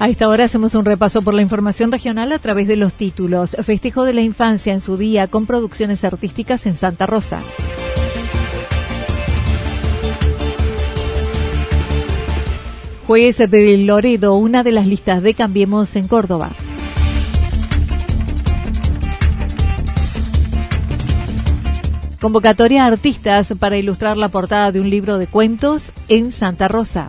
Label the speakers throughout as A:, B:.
A: A esta hora hacemos un repaso por la información regional a través de los títulos. Festejo de la infancia en su día con producciones artísticas en Santa Rosa. Juez de Loredo, una de las listas de Cambiemos en Córdoba. Convocatoria a artistas para ilustrar la portada de un libro de cuentos en Santa Rosa.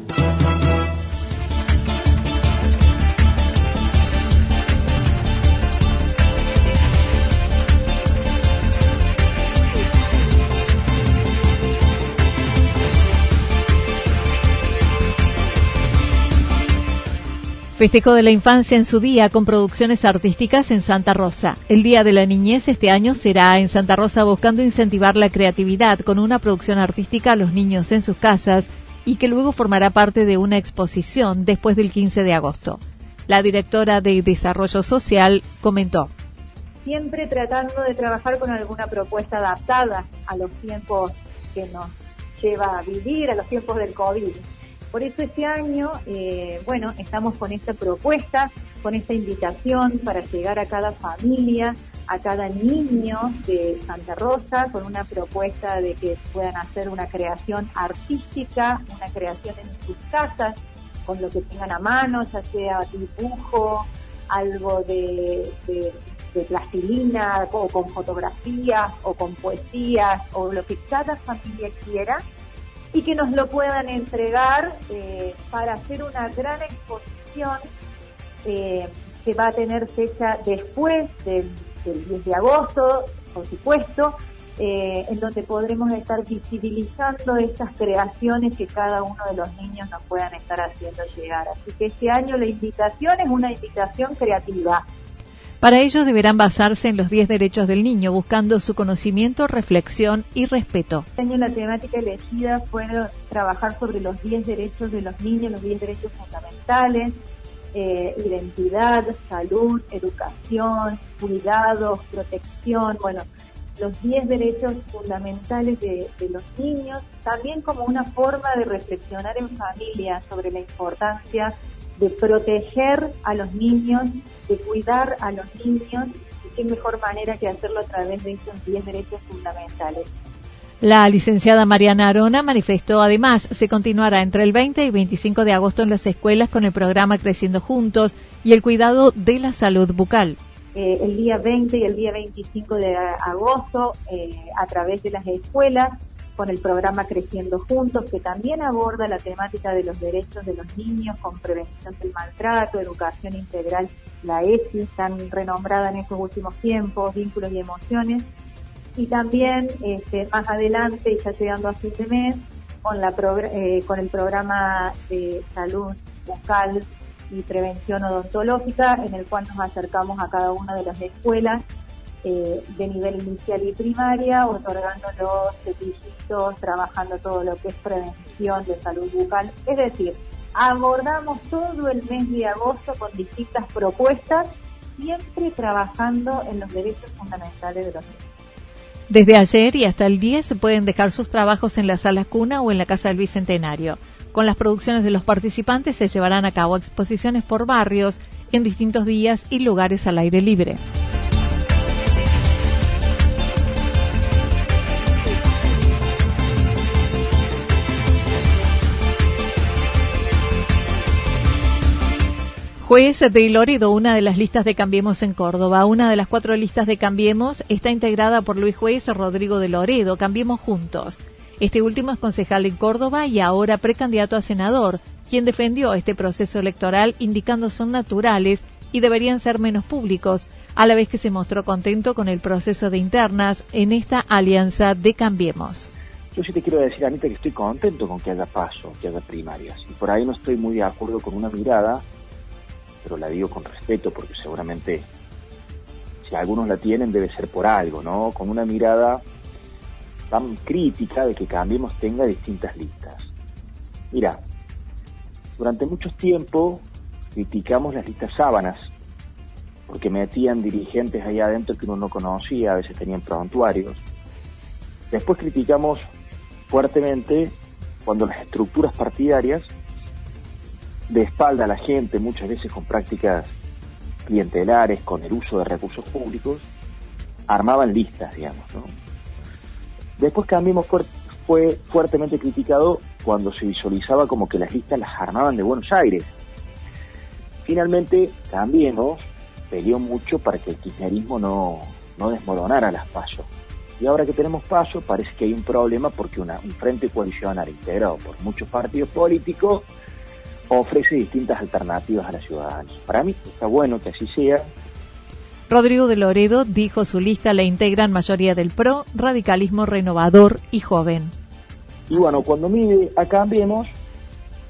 A: Festejo de la infancia en su día con producciones artísticas en Santa Rosa. El Día de la Niñez este año será en Santa Rosa buscando incentivar la creatividad con una producción artística a los niños en sus casas y que luego formará parte de una exposición después del 15 de agosto. La directora de Desarrollo Social comentó.
B: Siempre tratando de trabajar con alguna propuesta adaptada a los tiempos que nos lleva a vivir, a los tiempos del COVID por eso este año, eh, bueno, estamos con esta propuesta, con esta invitación para llegar a cada familia, a cada niño de Santa Rosa, con una propuesta de que puedan hacer una creación artística, una creación en sus casas, con lo que tengan a mano, ya sea dibujo, algo de, de plastilina, o con fotografías, o con poesías, o lo que cada familia quiera y que nos lo puedan entregar eh, para hacer una gran exposición eh, que va a tener fecha después del, 10 de agosto, por supuesto, eh, en donde podremos estar visibilizando esas creaciones que cada uno de los niños nos puedan estar haciendo llegar. Así que este año la invitación es una invitación creativa.
A: Para ello deberán basarse en los 10 derechos del niño, buscando su conocimiento, reflexión y respeto.
B: Este año la temática elegida fue trabajar sobre los 10 derechos de los niños, los 10 derechos fundamentales, eh, identidad, salud, educación, cuidados, protección, bueno, los 10 derechos fundamentales de, de, los niños, también como una forma de reflexionar en familia sobre la importancia de proteger a los niños, de cuidar a los niños, y qué mejor manera que hacerlo a través de estos 10 derechos fundamentales.
A: La licenciada Mariana Arona manifestó además se continuará entre el 20 y 25 de agosto en las escuelas con el programa Creciendo Juntos y el cuidado de la salud bucal.
B: Eh, el día 20 y el día 25 de agosto eh, a través de las escuelas con el programa Creciendo Juntos, que también aborda la temática de los derechos de los niños con prevención del maltrato, educación integral, la ESI, tan renombrada en estos últimos tiempos, vínculos y emociones. Y también este, más adelante, ya llegando a fin de mes, con, la eh, con el programa de salud bucal y prevención odontológica, en el cual nos acercamos a cada una de las escuelas eh, de nivel inicial y primaria, otorgando los cepillitos, trabajando todo lo que es prevención de salud bucal. Es decir, abordamos todo el mes de agosto con distintas propuestas siempre trabajando en los derechos fundamentales de los niños.
A: Desde ayer y hasta el 10 se pueden dejar sus trabajos en la sala cuna o en la Casa del Bicentenario. Con las producciones de los participantes se llevarán a cabo exposiciones por barrios en distintos días y lugares al aire libre. Juez de Loredo, una de las listas de Cambiemos en Córdoba. Una de las cuatro listas de Cambiemos está integrada por Luis Juez Rodrigo de Loredo. Cambiemos juntos. Este último es concejal en Córdoba y ahora precandidato a senador, quien defendió este proceso electoral indicando son naturales y deberían ser menos públicos, a la vez que se mostró contento con el proceso de internas en esta alianza de Cambiemos.
C: Yo sí te quiero decir, Anita, que estoy contento con que haya paso, que haya primarias. Y por ahí no estoy muy de acuerdo con una mirada, pero la digo con respeto porque seguramente si algunos la tienen debe ser por algo, ¿no? Con una mirada tan crítica de que Cambiemos tenga distintas listas. Mira, durante mucho tiempo criticamos las listas sábanas, porque metían dirigentes ahí adentro que uno no conocía, a veces tenían prontuarios. Después criticamos fuertemente cuando las estructuras partidarias, de espalda a la gente, muchas veces con prácticas clientelares, con el uso de recursos públicos, armaban listas, digamos, ¿no? Después Cambiemos fue fuertemente criticado cuando se visualizaba como que las listas las armaban de Buenos Aires. Finalmente, Cambiemos peleó mucho para que el kirchnerismo no, no desmoronara las pasos. Y ahora que tenemos paso, parece que hay un problema porque una, un frente coalicionario integrado por muchos partidos políticos ofrece distintas alternativas a la ciudadanía. Para mí está bueno que así sea,
A: Rodrigo de Loredo dijo su lista la integran mayoría del PRO, radicalismo renovador y joven.
C: Y bueno, cuando mide a Cambiemos,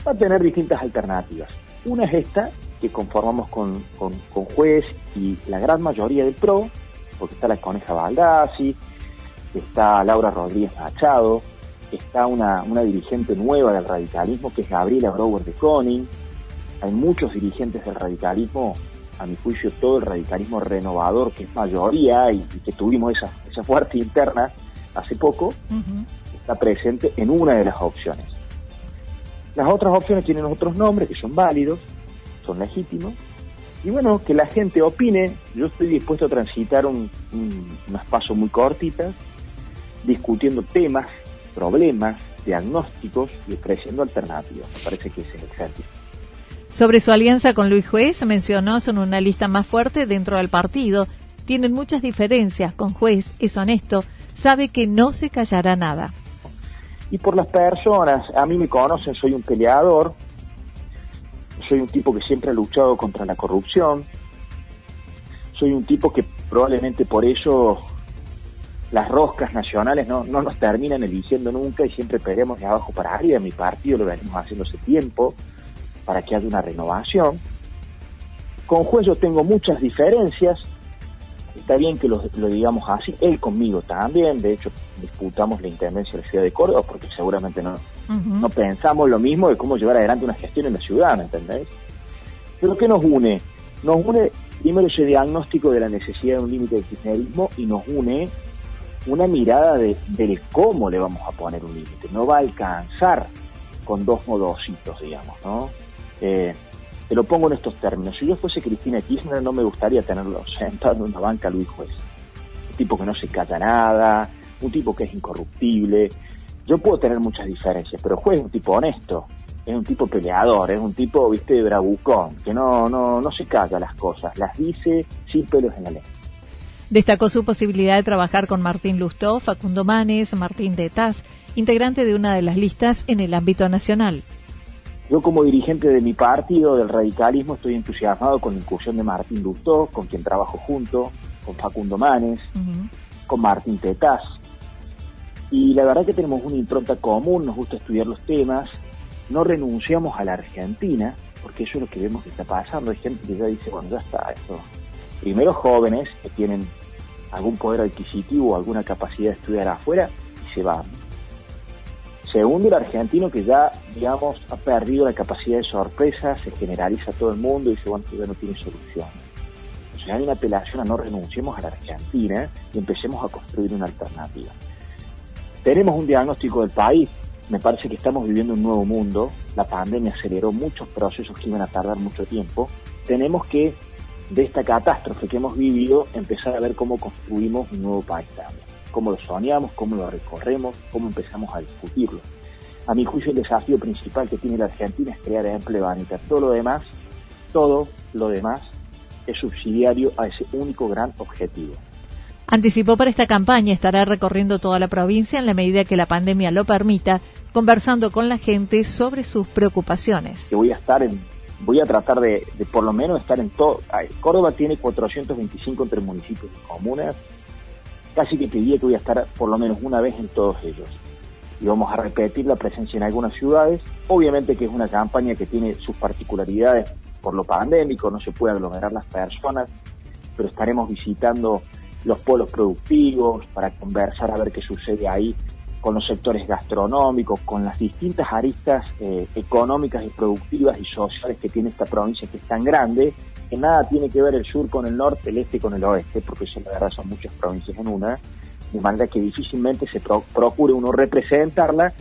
C: va a tener distintas alternativas. Una es esta, que conformamos con, con, juez y la gran mayoría del PRO, porque está la Coneja Baldassi, está Laura Rodríguez Machado, está una, una dirigente nueva del radicalismo que es Gabriela Brower de Koning, hay muchos dirigentes del radicalismo a mi juicio, todo el radicalismo renovador, que es mayoría y, que tuvimos esa, esa fuerza interna hace poco, está presente en una de las opciones. Las otras opciones tienen otros nombres que son válidos, son legítimos, y bueno, que la gente opine, yo estoy dispuesto a transitar un, un, unas pasos muy cortitas, discutiendo temas, problemas, diagnósticos y ofreciendo alternativas. Me parece que ese es el
A: sobre su alianza con Luis Juez, mencionó son una lista más fuerte dentro del partido. Tienen muchas diferencias con Juez, es honesto, sabe que no se callará nada.
C: Y por las personas, a mí me conocen, soy un peleador, soy un tipo que siempre ha luchado contra la corrupción, soy un tipo que probablemente por eso las roscas nacionales no, no nos terminan eligiendo nunca y siempre peleamos de abajo para arriba. Mi partido lo venimos haciendo hace tiempo para que haya una renovación. Con juez yo tengo muchas diferencias, está bien que lo, digamos así, él conmigo también, de hecho disputamos la intendencia de la ciudad de Córdoba porque seguramente no, no pensamos lo mismo de cómo llevar adelante una gestión en la ciudad, ¿me entendéis? Pero ¿qué nos une? Nos une primero ese diagnóstico de la necesidad de un límite de kirchnerismo y nos une una mirada de, de cómo le vamos a poner un límite. No va a alcanzar con dos modositos, digamos, ¿no? Eh, te lo pongo en estos términos. Si yo fuese Cristina Kirchner, no me gustaría tenerlo sentado en una banca Luis Juez. Un tipo que no se cata nada, un tipo que es incorruptible. Yo puedo tener muchas diferencias, pero Juez es un tipo honesto, es un tipo peleador, es un tipo, viste, bravucón, que no, no, no se calla las cosas, las dice sin pelos en la ley.
A: Destacó su posibilidad de trabajar con Martín Lustó, Facundo Manes, Martín de Taz, integrante de una de las listas en el ámbito nacional.
C: Yo como dirigente de mi partido, del radicalismo, estoy entusiasmado con la incursión de Martín Lustó, con quien trabajo junto, con Facundo Manes, con Martín Tetaz. Y la verdad que tenemos una impronta común, nos gusta estudiar los temas, no renunciamos a la Argentina, porque eso es lo que vemos que está pasando. Hay gente que ya dice, bueno, ya está, esto. Primero jóvenes que tienen algún poder adquisitivo, alguna capacidad de estudiar afuera, y se van Segundo, el argentino que ya, digamos, ha perdido la capacidad de sorpresa, se generaliza a todo el mundo y dice, bueno, ya no tiene solución. Entonces hay una apelación a no renunciemos a la Argentina y empecemos a construir una alternativa. Tenemos un diagnóstico del país, me parece que estamos viviendo un nuevo mundo, la pandemia aceleró muchos procesos que iban a tardar mucho tiempo, tenemos que, de esta catástrofe que hemos vivido, empezar a ver cómo construimos un nuevo país también, cómo lo soñamos, cómo lo recorremos, cómo empezamos a discutirlo. A mi juicio el desafío principal que tiene la Argentina es crear empleo, Anita. Todo lo demás, todo lo demás es subsidiario a ese único gran objetivo.
A: Anticipó para esta campaña estará recorriendo toda la provincia en la medida que la pandemia lo permita, conversando con la gente sobre sus preocupaciones.
C: voy a estar en, voy a tratar de, por lo menos estar en todo. Córdoba tiene 425 entre municipios y comunas. Casi que pedí que voy a estar por lo menos una vez en todos ellos. Y vamos a repetir la presencia en algunas ciudades. Obviamente que es una campaña que tiene sus particularidades por lo pandémico, no se puede aglomerar las personas, pero estaremos visitando los polos productivos para conversar a ver qué sucede ahí con los sectores gastronómicos, con las distintas aristas eh, económicas y productivas y sociales que tiene esta provincia que es tan grande, que nada tiene que ver el sur con el norte, el este con el oeste, porque eso la verdad son muchas provincias en una, de manera que difícilmente se procure uno representarla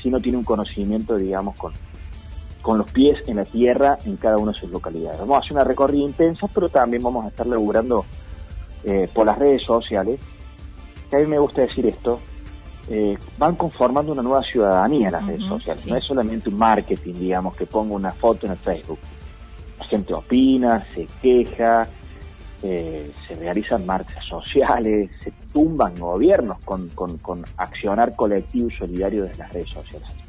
C: si no tiene un conocimiento, digamos, con, con los pies en la tierra en cada una de sus localidades. Vamos a hacer una recorrida intensa, pero también vamos a estar laburando eh, por las redes sociales, que a mí me gusta decir esto, eh, van conformando una nueva ciudadanía en las redes sociales. No es solamente un marketing, digamos, que pongo una foto en el Facebook. La gente opina, se queja, eh, se realizan marchas sociales, se tumban gobiernos con, con, con accionar colectivo y solidario desde las redes sociales.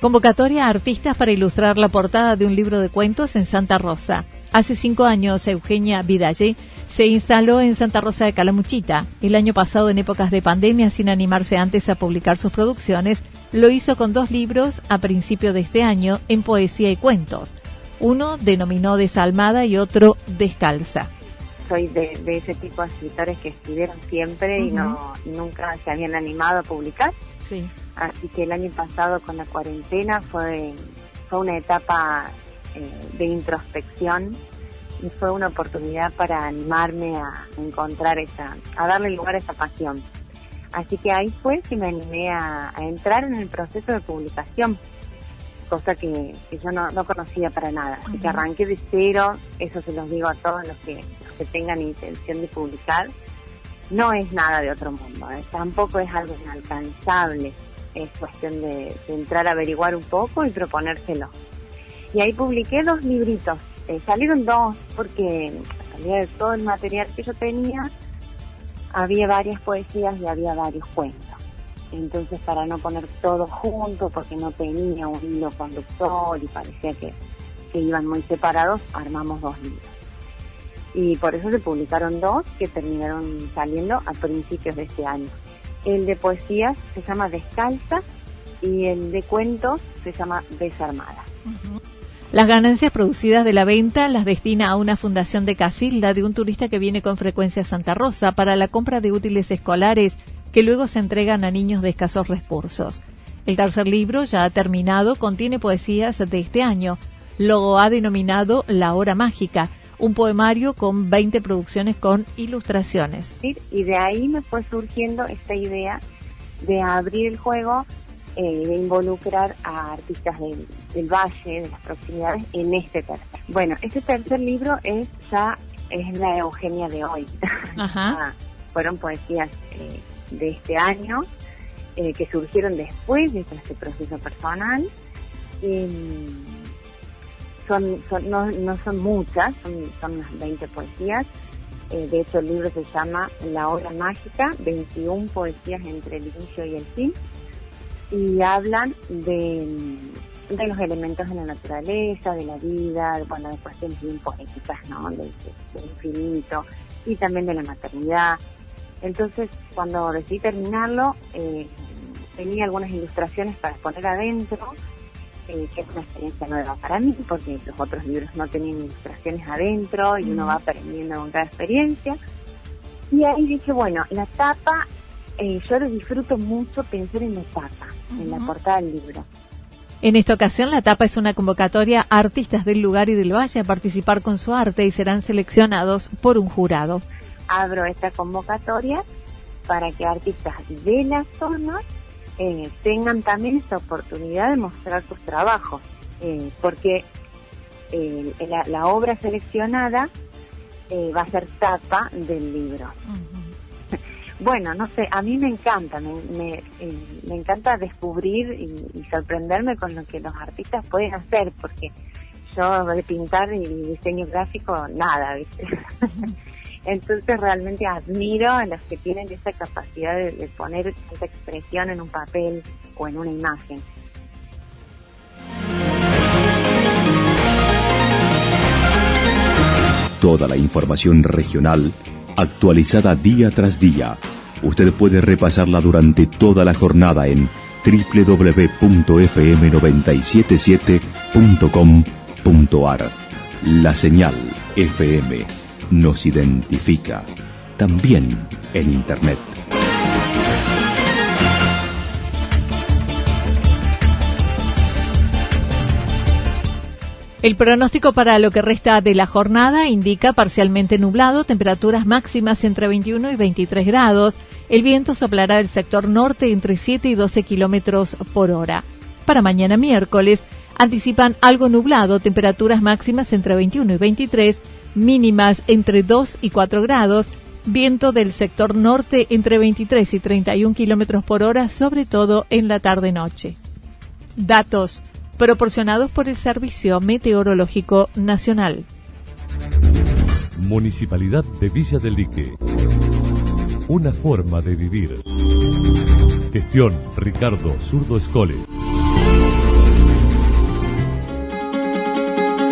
A: Convocatoria a artistas para ilustrar la portada de un libro de cuentos en Santa Rosa. Hace cinco años, Eugenia Vidalle se instaló en Santa Rosa de Calamuchita. El año pasado, en épocas de pandemia, sin animarse antes a publicar sus producciones, lo hizo con dos libros a principio de este año en poesía y cuentos. Uno denominó Desalmada y otro Descalza.
D: Soy de, ese tipo de escritores que escribieron siempre y no nunca se habían animado a publicar. Sí. Así que el año pasado con la cuarentena fue, fue una etapa eh, de introspección y fue una oportunidad para animarme a encontrar esa, a darle lugar a esa pasión. Así que ahí fue que me animé a, entrar en el proceso de publicación, cosa que, yo no, conocía para nada. Así que arranqué de cero, eso se los digo a todos los que, que tengan intención de publicar. No es nada de otro mundo, ¿eh? tampoco es algo inalcanzable es cuestión de, entrar a averiguar un poco y proponérselo. Y ahí publiqué dos libritos, eh, salieron dos porque salía de todo el material que yo tenía, había varias poesías y había varios cuentos. Entonces para no poner todo junto, porque no tenía un hilo conductor y parecía que, que iban muy separados, armamos dos libros. Y por eso se publicaron dos que terminaron saliendo a principios de este año. El de poesías se llama Descalza y el de cuentos se llama Desarmada.
A: Las ganancias producidas de la venta las destina a una fundación de Casilda de un turista que viene con frecuencia a Santa Rosa para la compra de útiles escolares que luego se entregan a niños de escasos recursos. El tercer libro, ya terminado, contiene poesías de este año. Lo ha denominado La Hora Mágica un poemario con 20 producciones con ilustraciones.
D: Y de ahí me fue surgiendo esta idea de abrir el juego, eh, de involucrar a artistas del, valle, de las proximidades, en este tercer. Bueno, este tercer libro es ya es la Eugenia de hoy. Ajá. fueron poesías eh, de este año eh, que surgieron después de este proceso personal. Y, son, no, no son muchas, son, unas 20 poesías. Eh, de hecho, el libro se llama La Hora Mágica, 21 poesías entre el inicio y el fin. Y hablan de, de los elementos de la naturaleza, de la vida, bueno, de cuestiones bien poéticas, ¿no? Del, infinito y también de la maternidad. Entonces, cuando decidí terminarlo, eh, tenía algunas ilustraciones para poner adentro que es una experiencia nueva para mí, porque los otros libros no tenían ilustraciones adentro y uno va aprendiendo con cada experiencia. Y ahí dije, bueno, la tapa eh, yo disfruto mucho pensar en la tapa, en la portada del libro.
A: En esta ocasión, la tapa es una convocatoria a artistas del lugar y del valle a participar con su arte y serán seleccionados por un jurado.
D: Abro esta convocatoria para que artistas de la zona eh, tengan también esta oportunidad de mostrar sus trabajos, eh, porque eh, la, obra seleccionada va a ser tapa del libro. Bueno, no sé, a mí me encanta, me, me, encanta descubrir y, sorprenderme con lo que los artistas pueden hacer, porque yo de pintar y diseño gráfico, nada, ¿viste? Entonces realmente admiro a los que tienen esa capacidad de, poner esa expresión en un papel o en una imagen.
E: Toda la información regional actualizada día tras día. Usted puede repasarla durante toda la jornada en www.fm977.com.ar. La señal FM nos identifica también en Internet.
A: El pronóstico para lo que resta de la jornada indica parcialmente nublado, temperaturas máximas entre 21 y 23 grados. El viento soplará del sector norte entre 7 y 12 kilómetros por hora. Para mañana miércoles anticipan algo nublado, temperaturas máximas entre 21 y 23 mínimas entre 2 y 4 grados, viento del sector norte entre 23 y 31 kilómetros por hora, sobre todo en la tarde-noche. Datos proporcionados por el Servicio Meteorológico Nacional.
F: Municipalidad de Villa del Lique. Una forma de vivir. Gestión Ricardo Zurdo Escole.